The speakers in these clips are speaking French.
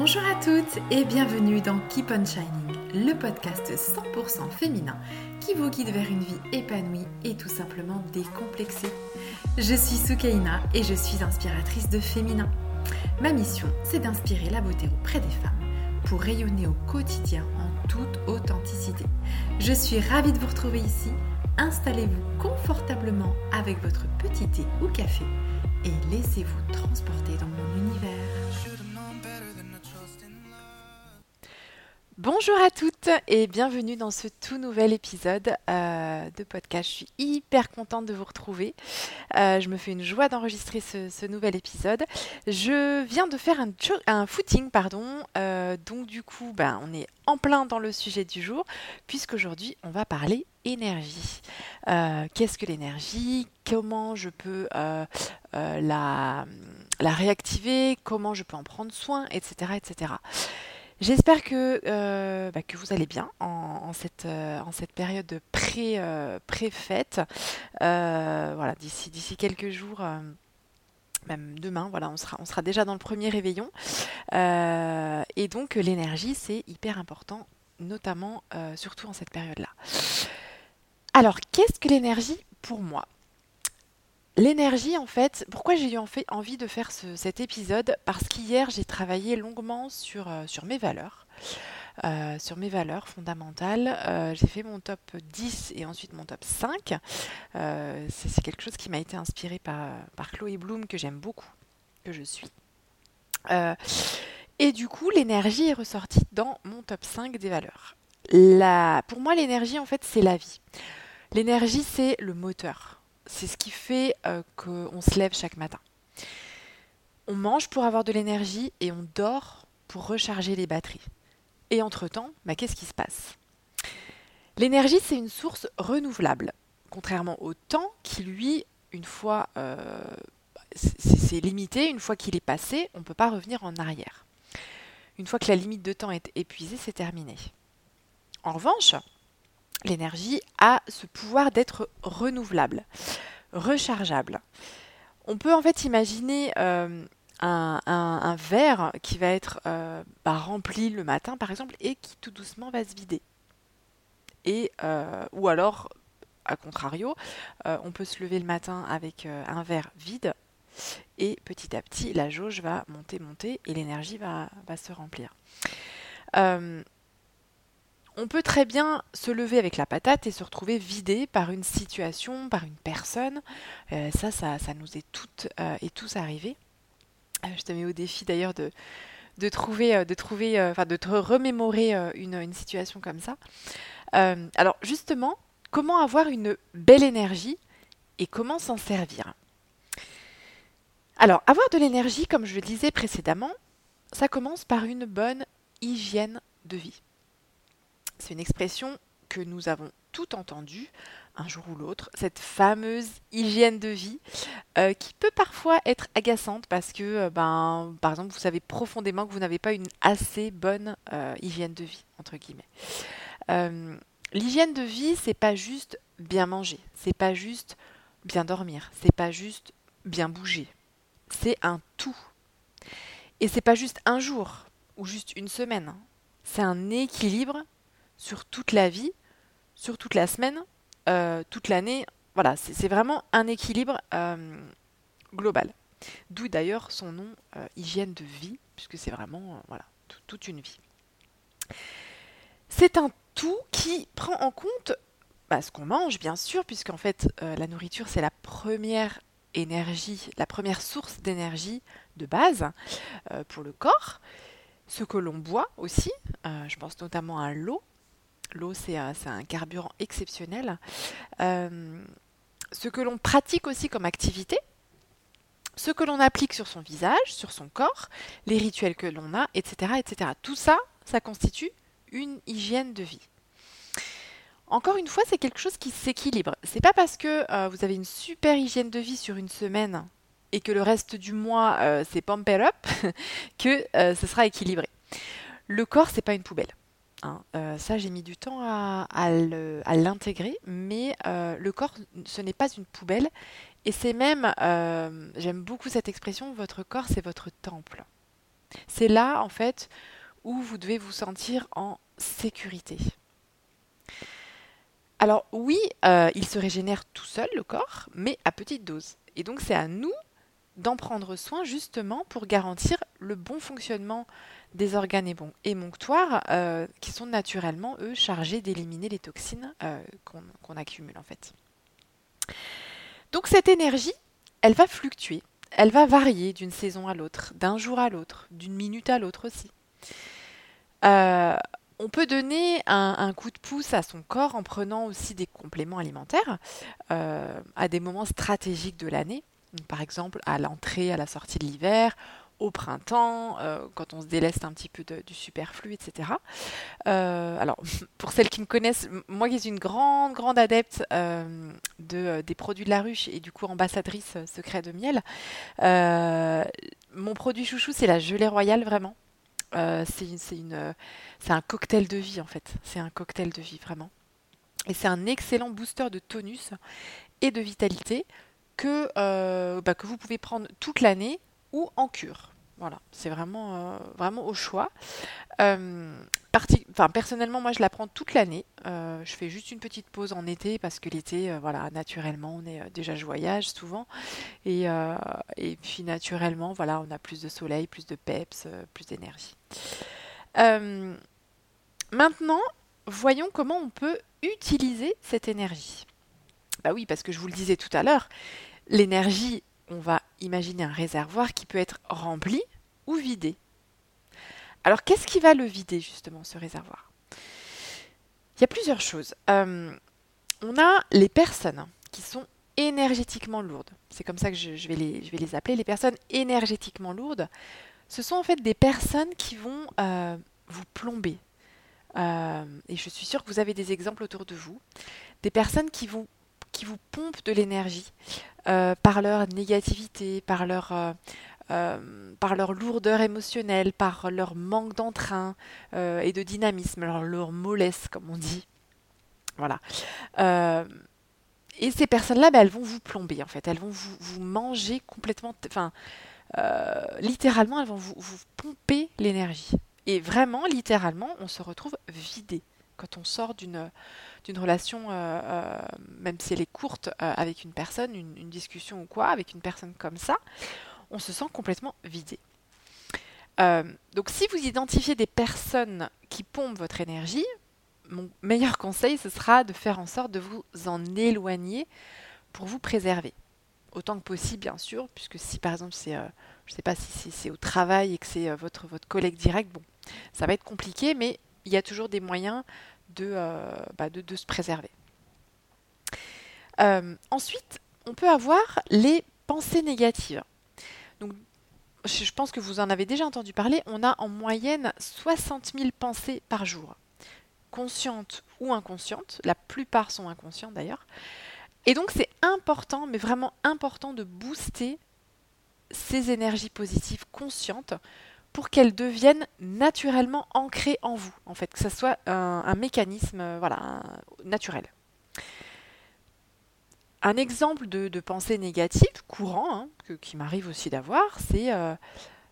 Bonjour à toutes et bienvenue dans Keep on Shining, le podcast 100% féminin qui vous guide vers une vie épanouie et tout simplement décomplexée. Je suis Soukaina et je suis inspiratrice de féminin. Ma mission, c'est d'inspirer la beauté auprès des femmes pour rayonner au quotidien en toute authenticité. Je suis ravie de vous retrouver ici. Installez-vous confortablement avec votre petit thé ou café et laissez-vous transporter dans mon univers. Bonjour à toutes et bienvenue dans ce tout nouvel épisode euh, de podcast. Je suis hyper contente de vous retrouver. Euh, je me fais une joie d'enregistrer ce, nouvel épisode. Je viens de faire un, footing, pardon. Euh, donc du coup, ben, on est en plein dans le sujet du jour, puisqu'aujourd'hui, on va parler énergie. Qu'est-ce que l'énergie? Comment je peux la, la réactiver? Comment je peux en prendre soin? Etc. etc. J'espère que, euh, bah, que vous allez bien en, cette, euh, en cette période pré, euh, fête voilà, d'ici, d'ici quelques jours, même demain, voilà, on sera, on sera déjà dans le premier réveillon. et donc l'énergie, c'est hyper important, notamment surtout en cette période-là. Alors, qu'est-ce que l'énergie pour moi? L'énergie, en fait, pourquoi j'ai eu envie de faire cet épisode? Parce qu'hier, j'ai travaillé longuement sur, euh, mes valeurs. Euh, sur mes valeurs fondamentales. Euh, j'ai fait mon top 10 et ensuite mon top 5. c'est quelque chose qui m'a été inspiré par, Chloé Bloom, que j'aime beaucoup, que je suis. et du coup, l'énergie est ressortie dans mon top 5 des valeurs. Pour moi, l'énergie, en fait, c'est la vie. L'énergie, c'est le moteur c'est ce qui fait euh, qu'on se lève chaque matin. On mange pour avoir de l'énergie et on dort pour recharger les batteries. Et entre-temps, bah, qu'est-ce qui se passe? L'énergie, c'est une source renouvelable, contrairement au temps qui, lui, une fois, euh, c'est limité, une fois qu'il est passé, on ne peut pas revenir en arrière. Une fois que la limite de temps est épuisée, c'est terminé. En revanche, l'énergie a ce pouvoir d'être renouvelable, rechargeable. On peut en fait imaginer euh, un, verre qui va être euh, bah, rempli le matin par exemple et qui tout doucement va se vider. Et, euh, ou alors, à contrario, on peut se lever le matin avec un verre vide et petit à petit la jauge va monter, monter et l'énergie va, va, se remplir on peut très bien se lever avec la patate et se retrouver vidé par une situation, par une personne. Euh, ça, ça, nous est toutes euh, et tous arrivé. Euh, je te mets au défi d'ailleurs de, trouver, de trouver, enfin de te remémorer une, situation comme ça. alors justement, comment avoir une belle énergie et comment s'en servir? Alors, avoir de l'énergie, comme je le disais précédemment, ça commence par une bonne hygiène de vie. C'est une expression que nous avons tout entendue un jour ou l'autre, cette fameuse hygiène de vie euh, qui peut parfois être agaçante parce que, euh, ben, par exemple, vous savez profondément que vous n'avez pas une assez bonne euh, hygiène de vie, entre guillemets. L'hygiène de vie, c'est pas juste bien manger, c'est pas juste bien dormir, c'est pas juste bien bouger, c'est un tout. Et c'est pas juste un jour ou juste une semaine, c'est un équilibre sur toute la vie, sur toute la semaine, euh, toute l'année. Voilà, c'est vraiment un équilibre euh, global. D'où d'ailleurs son nom euh, hygiène de vie, puisque c'est vraiment voilà, toute une vie. C'est un tout qui prend en compte bah, ce qu'on mange, bien sûr, puisqu'en fait, la nourriture, c'est la première énergie, la première source d'énergie de base pour le corps. Ce que l'on boit aussi, je pense notamment à l'eau, L'eau, c'est un, carburant exceptionnel. Euh, ce que l'on pratique aussi comme activité, ce que l'on applique sur son visage, sur son corps, les rituels que l'on a, etc., etc. Tout ça, ça constitue une hygiène de vie. Encore une fois, c'est quelque chose qui s'équilibre. C'est pas parce que euh, vous avez une super hygiène de vie sur une semaine et que le reste du mois euh, c'est pamper up que ce sera équilibré. Le corps, c'est pas une poubelle. Hein. Euh, ça, j'ai mis du temps à, l'intégrer, mais euh, le corps, ce n'est pas une poubelle. Et c'est même, euh, j'aime beaucoup cette expression, votre corps, c'est votre temple. C'est là, en fait, où vous devez vous sentir en sécurité. Alors oui, il se régénère tout seul, le corps, mais à petite dose. Et donc c'est à nous d'en prendre soin justement pour garantir le bon fonctionnement des organes émonctoires euh, qui sont naturellement, eux, chargés d'éliminer les toxines euh, qu'on accumule en fait. Donc cette énergie, elle va fluctuer, elle va varier d'une saison à l'autre, d'un jour à l'autre, d'une minute à l'autre aussi. Euh, on peut donner un, coup de pouce à son corps en prenant aussi des compléments alimentaires à des moments stratégiques de l'année, par exemple à l'entrée, à la sortie de l'hiver, au printemps, euh, quand on se déleste un petit peu du superflu, etc. Euh, alors, pour celles qui me connaissent, moi qui suis une grande, grande adepte euh, de, des produits de la ruche et du coup ambassadrice secret de miel, mon produit chouchou, c'est la gelée royale, vraiment. c'est un cocktail de vie, en fait. C'est un cocktail de vie, vraiment. Et c'est un excellent booster de tonus et de vitalité que, bah, que vous pouvez prendre toute l'année ou en cure. Voilà, c'est vraiment, euh, au choix. Euh, personnellement, moi, je la prends toute l'année. Euh, je fais juste une petite pause en été parce que l'été, voilà, naturellement, on est déjà je voyage souvent. Et, et, puis, naturellement, voilà, on a plus de soleil, plus de peps, plus d'énergie. maintenant, voyons comment on peut utiliser cette énergie. Bah oui, parce que je vous le disais tout à l'heure, l'énergie on va imaginer un réservoir qui peut être rempli ou vidé. Alors qu'est-ce qui va le vider justement, ce réservoir? Il y a plusieurs choses. Euh, on a les personnes qui sont énergétiquement lourdes. C'est comme ça que je, vais les, appeler. Les personnes énergétiquement lourdes, ce sont en fait des personnes qui vont euh, vous plomber. Euh, et je suis sûre que vous avez des exemples autour de vous. Des personnes qui vont qui vous pompent de l'énergie par leur négativité, par leur, euh, euh, par leur lourdeur émotionnelle, par leur manque d'entrain et de dynamisme, leur, leur mollesse, comme on dit. Voilà. et ces personnes-là, bah, elles vont vous plomber, en fait. Elles vont vous, vous manger complètement. Enfin, littéralement, elles vont vous, vous pomper l'énergie. Et vraiment, littéralement, on se retrouve vidé quand on sort d'une d'une relation, euh, euh, même si elle est courte, euh, avec une personne, une, discussion ou quoi, avec une personne comme ça, on se sent complètement vidé. donc si vous identifiez des personnes qui pompent votre énergie, mon meilleur conseil, ce sera de faire en sorte de vous en éloigner pour vous préserver. Autant que possible, bien sûr, puisque si par exemple c'est, je ne sais pas si c'est au travail et que c'est votre, votre collègue direct, bon, ça va être compliqué, mais il y a toujours des moyens euh, bah, de, de, se préserver. Euh, ensuite, on peut avoir les pensées négatives. Donc, je pense que vous en avez déjà entendu parler, on a en moyenne 60 000 pensées par jour, conscientes ou inconscientes, la plupart sont inconscientes d'ailleurs. Et donc c'est important, mais vraiment important de booster ces énergies positives conscientes pour qu'elles deviennent naturellement ancrées en vous, en fait, que ce soit un, mécanisme euh, voilà, naturel. Un exemple de, pensée négative courant, hein, qui m'arrive aussi d'avoir, c'est euh,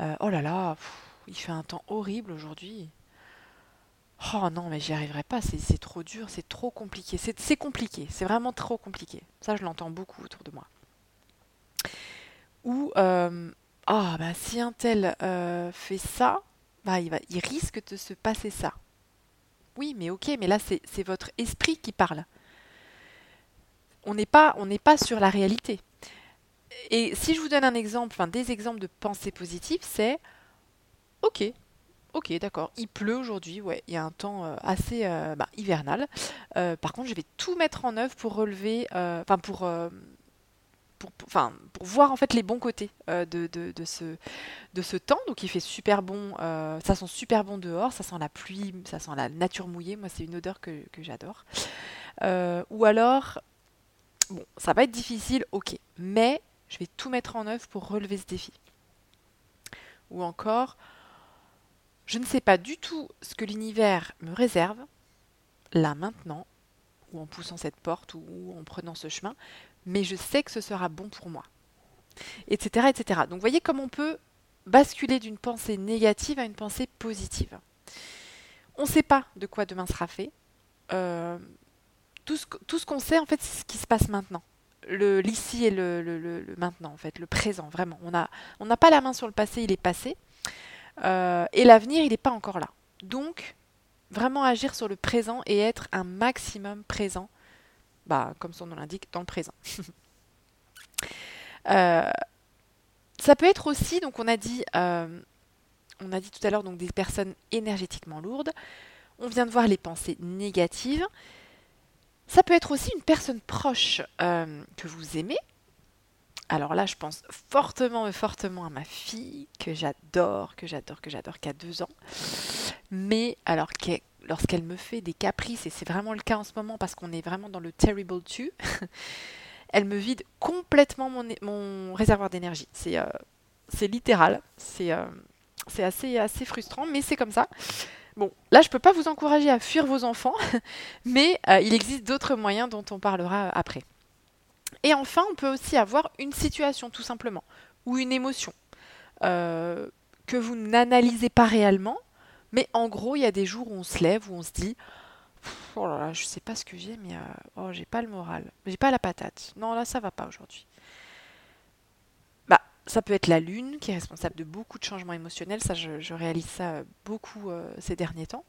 euh, Oh là là, il fait un temps horrible aujourd'hui. Oh non, mais j'y arriverai pas, c'est trop dur, c'est trop compliqué. C'est compliqué, c'est vraiment trop compliqué. Ça, je l'entends beaucoup autour de moi. Ou ah, bah si un tel euh, fait ça, bah, il, va, il risque de se passer ça. Oui, mais ok, mais là, c'est votre esprit qui parle. On n'est pas, pas sur la réalité. Et si je vous donne un exemple, enfin des exemples de pensée positive, c'est ok, ok, d'accord, il pleut aujourd'hui, ouais, il y a un temps euh, assez euh, bah, hivernal. par contre, je vais tout mettre en œuvre pour relever, enfin pour pour, pour voir en fait les bons côtés euh, de, de, ce, de ce temps. Donc il fait super bon, euh, ça sent super bon dehors, ça sent la pluie, ça sent la nature mouillée. Moi, c'est une odeur que, que j'adore. Euh, ou alors, bon, ça va être difficile, ok, mais je vais tout mettre en œuvre pour relever ce défi. Ou encore, je ne sais pas du tout ce que l'univers me réserve, là maintenant, ou en poussant cette porte, ou en prenant ce chemin, mais je sais que ce sera bon pour moi. Etc. etc. Donc voyez comme on peut basculer d'une pensée négative à une pensée positive. On ne sait pas de quoi demain sera fait. Euh, tout ce, qu'on sait, en fait, c'est ce qui se passe maintenant. L'ici et le, maintenant, en fait, le présent, vraiment. On n'a pas la main sur le passé, il est passé. Euh, et l'avenir, il n'est pas encore là. Donc, vraiment agir sur le présent et être un maximum présent, bah, comme son nom l'indique, dans le présent. Euh, ça peut être aussi, donc on a dit, euh, on a dit tout à l'heure, donc des personnes énergétiquement lourdes. On vient de voir les pensées négatives. Ça peut être aussi une personne proche euh, que vous aimez. Alors là, je pense fortement, fortement à ma fille que j'adore, que j'adore, que j'adore, qui a deux ans. Mais alors lorsqu'elle me fait des caprices, et c'est vraiment le cas en ce moment parce qu'on est vraiment dans le terrible two, elle me vide complètement mon, réservoir d'énergie. C'est euh, littéral, c'est euh, assez, assez frustrant, mais c'est comme ça. Bon, là, je ne peux pas vous encourager à fuir vos enfants, mais euh, il existe d'autres moyens dont on parlera après. Et enfin, on peut aussi avoir une situation, tout simplement, ou une émotion que vous n'analysez pas réellement, mais en gros, il y a des jours où on se lève, où on se dit Oh là là, je sais pas ce que j'ai, mais euh, oh, j'ai pas le moral. J'ai pas la patate. Non, là, ça va pas aujourd'hui. Ça peut être la lune qui est responsable de beaucoup de changements émotionnels. Ça, je, réalise ça beaucoup euh, ces derniers temps.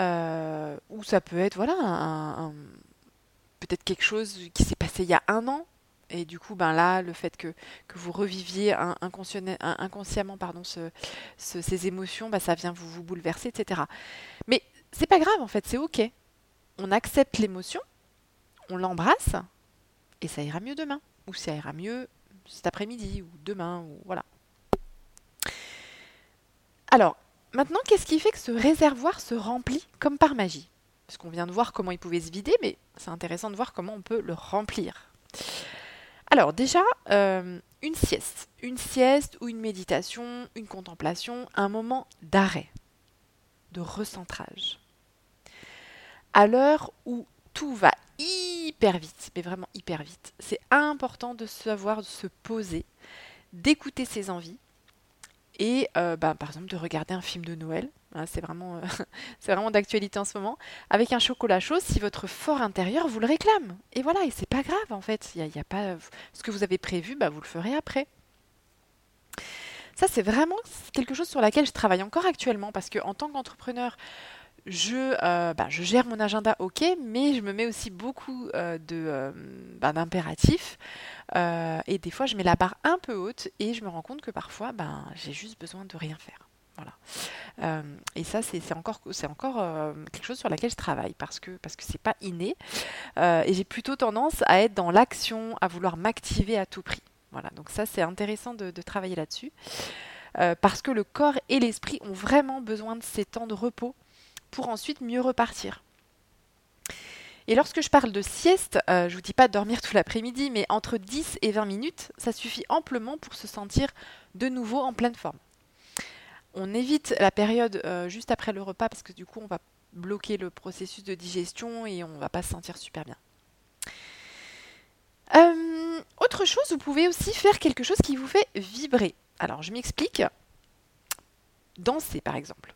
Euh, ou ça peut être, voilà, peut-être quelque chose qui s'est passé il y a un an. Et du coup, ben là, le fait que, que vous reviviez inconsciemment pardon, ce, ces émotions, ben ça vient vous, vous bouleverser, etc. Mais c'est pas grave en fait, c'est ok. On accepte l'émotion, on l'embrasse, et ça ira mieux demain. Ou ça ira mieux cet après-midi, ou demain, ou voilà. Alors, maintenant, qu'est-ce qui fait que ce réservoir se remplit comme par magie? Parce qu'on vient de voir comment il pouvait se vider, mais c'est intéressant de voir comment on peut le remplir. Alors déjà, euh, une sieste. Une sieste ou une méditation, une contemplation, un moment d'arrêt, de recentrage à l'heure où tout va vite, mais vraiment hyper vite, c'est important de savoir se poser, d'écouter ses envies et euh, bah, par exemple de regarder un film de Noël. Hein, c'est vraiment, euh, vraiment d'actualité en ce moment. Avec un chocolat chaud, si votre fort intérieur vous le réclame. Et voilà, et c'est pas grave en fait. Il y a, pas ce que vous avez prévu, bah, vous le ferez après. Ça, c'est vraiment quelque chose sur laquelle je travaille encore actuellement parce que en tant qu'entrepreneur, je, euh, bah, je gère mon agenda, ok, mais je me mets aussi beaucoup euh, de, euh, bah, d'impératifs. et des fois, je mets la barre un peu haute et je me rends compte que parfois, ben, j'ai juste besoin de rien faire. Voilà. et ça, c'est, encore, c'est encore quelque chose sur laquelle je travaille parce que parce que c'est pas inné. et j'ai plutôt tendance à être dans l'action, à vouloir m'activer à tout prix. Voilà. Donc ça, c'est intéressant de travailler là-dessus. parce que le corps et l'esprit ont vraiment besoin de ces temps de repos pour ensuite mieux repartir. Et lorsque je parle de sieste, euh, je ne vous dis pas de dormir tout l'après-midi, mais entre 10 et 20 minutes, ça suffit amplement pour se sentir de nouveau en pleine forme. On évite la période euh, juste après le repas parce que du coup on va bloquer le processus de digestion et on ne va pas se sentir super bien. Euh, autre chose, vous pouvez aussi faire quelque chose qui vous fait vibrer. Alors je m'explique. Danser par exemple.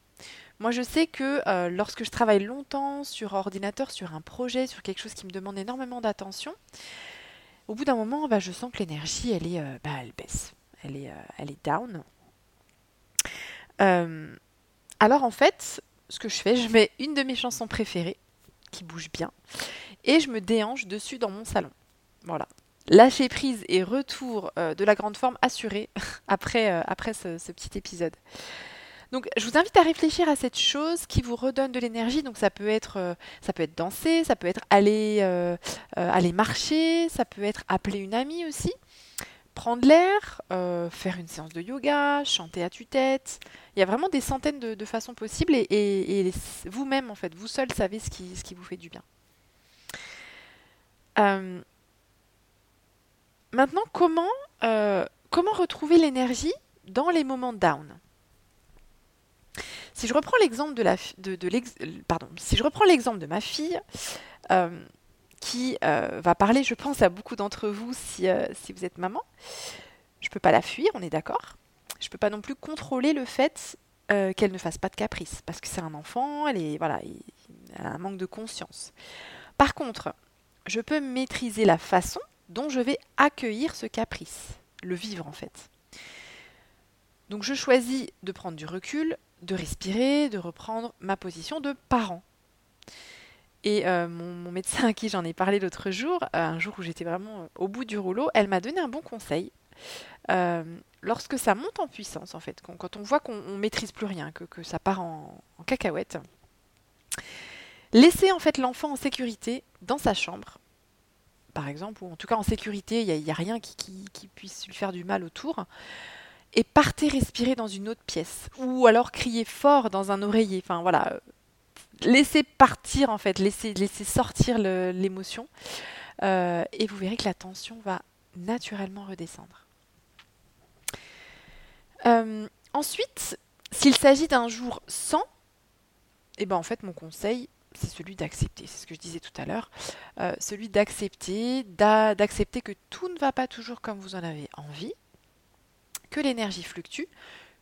Moi, je sais que euh, lorsque je travaille longtemps sur ordinateur, sur un projet, sur quelque chose qui me demande énormément d'attention, au bout d'un moment, bah, je sens que l'énergie, elle est, euh, bah, elle baisse, elle est, euh, down. alors en fait, ce que je fais, je mets une de mes chansons préférées qui bouge bien et je me déhanche dessus dans mon salon. Voilà. Lâcher prise et retour de la grande forme assurée après, après ce petit épisode. Donc, je vous invite à réfléchir à cette chose qui vous redonne de l'énergie. Donc, ça peut être, euh, ça peut être danser, ça peut être aller, euh, euh, aller marcher, ça peut être appeler une amie aussi, prendre l'air, faire une séance de yoga, chanter à tue-tête. Il y a vraiment des centaines de, façons possibles et, vous-même, en fait, vous seul savez ce qui, ce qui vous fait du bien. maintenant, comment, comment retrouver l'énergie dans les moments down? Si je reprends l'exemple de la de, de pardon, si je reprends l'exemple de ma fille, euh, qui euh, va parler, je pense, à beaucoup d'entre vous si, euh, si vous êtes maman. Je ne peux pas la fuir, on est d'accord. je peux pas non plus contrôler le fait qu'elle ne fasse pas de caprice, parce que c'est un enfant, elle, est, voilà, elle a un manque de conscience. Par contre, je peux maîtriser la façon dont je vais accueillir ce caprice, le vivre en fait. Donc je choisis de prendre du recul, de respirer, de reprendre ma position de parent. Et euh, mon, médecin à qui j'en ai parlé l'autre jour, euh, un jour où j'étais vraiment euh, au bout du rouleau, elle m'a donné un bon conseil. lorsque ça monte en puissance, en fait, quand, on voit qu'on ne maîtrise plus rien, que, ça part en, cacahuète, laissez en fait l'enfant en sécurité dans sa chambre, par exemple, ou en tout cas en sécurité, il n'y a, rien qui, puisse lui faire du mal autour et partez respirer dans une autre pièce. Ou alors criez fort dans un oreiller. Enfin voilà. Laissez partir en fait, laissez, sortir l'émotion. Euh, et vous verrez que la tension va naturellement redescendre. Euh, ensuite, s'il s'agit d'un jour sans, eh ben en fait mon conseil c'est celui d'accepter, c'est ce que je disais tout à l'heure, euh, celui d'accepter, d'accepter que tout ne va pas toujours comme vous en avez envie, que l'énergie fluctue,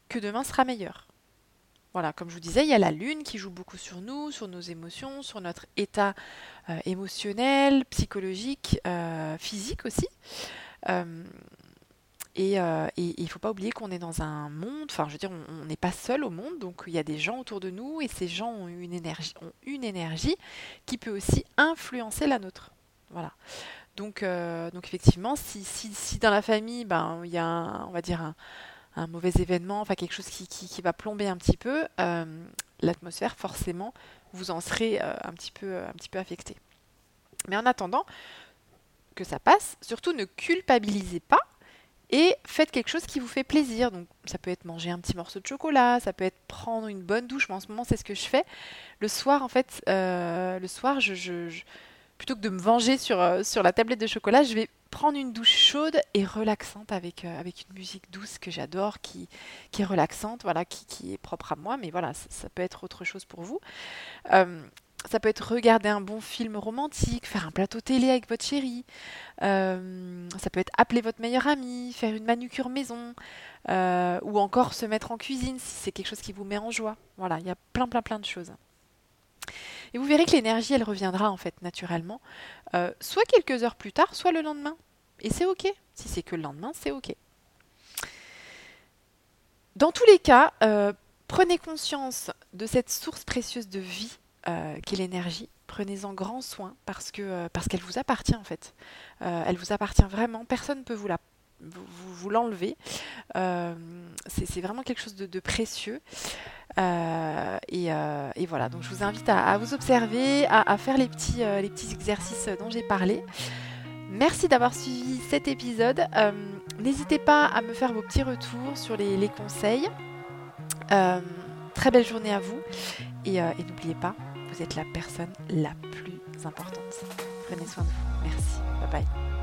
que demain sera meilleur. Voilà, comme je vous disais, il y a la lune qui joue beaucoup sur nous, sur nos émotions, sur notre état euh, émotionnel, psychologique, euh, physique aussi. Euh, et il ne faut pas oublier qu'on est dans un monde, enfin je veux dire, on n'est pas seul au monde, donc il y a des gens autour de nous et ces gens ont une énergie, ont une énergie qui peut aussi influencer la nôtre. Voilà. Donc, euh, donc effectivement, si, si, dans la famille, ben, il y a, un, on va dire, un, mauvais événement, enfin quelque chose qui, qui, va plomber un petit peu, euh, l'atmosphère, forcément, vous en serez euh, un, petit peu, un petit peu affecté. Mais en attendant que ça passe, surtout ne culpabilisez pas et faites quelque chose qui vous fait plaisir. Donc ça peut être manger un petit morceau de chocolat, ça peut être prendre une bonne douche. Mais en ce moment, c'est ce que je fais. Le soir, en fait, le soir, je plutôt que de me venger sur, euh, sur la tablette de chocolat, je vais prendre une douche chaude et relaxante avec, euh, avec une musique douce que j'adore, qui, qui est relaxante, voilà, qui, qui, est propre à moi, mais voilà, ça, peut être autre chose pour vous. Euh, ça peut être regarder un bon film romantique, faire un plateau télé avec votre chérie. ça peut être appeler votre meilleur ami, faire une manucure maison, ou encore se mettre en cuisine si c'est quelque chose qui vous met en joie. Voilà, il y a plein plein plein de choses. Et vous verrez que l'énergie, elle reviendra en fait naturellement, euh, soit quelques heures plus tard, soit le lendemain. Et c'est OK. Si c'est que le lendemain, c'est OK. Dans tous les cas, euh, prenez conscience de cette source précieuse de vie euh, qu'est l'énergie. Prenez-en grand soin parce que parce qu'elle vous appartient en fait. elle vous appartient vraiment. Personne ne peut vous la vous, l'enlevez. Euh, c'est vraiment quelque chose de, précieux. Euh, euh, et, voilà, donc je vous invite à, vous observer, à, faire les petits, les petits exercices dont j'ai parlé. Merci d'avoir suivi cet épisode. N'hésitez pas à me faire vos petits retours sur les, conseils. très belle journée à vous. Et, et n'oubliez pas, vous êtes la personne la plus importante. Prenez soin de vous. Merci. Bye bye.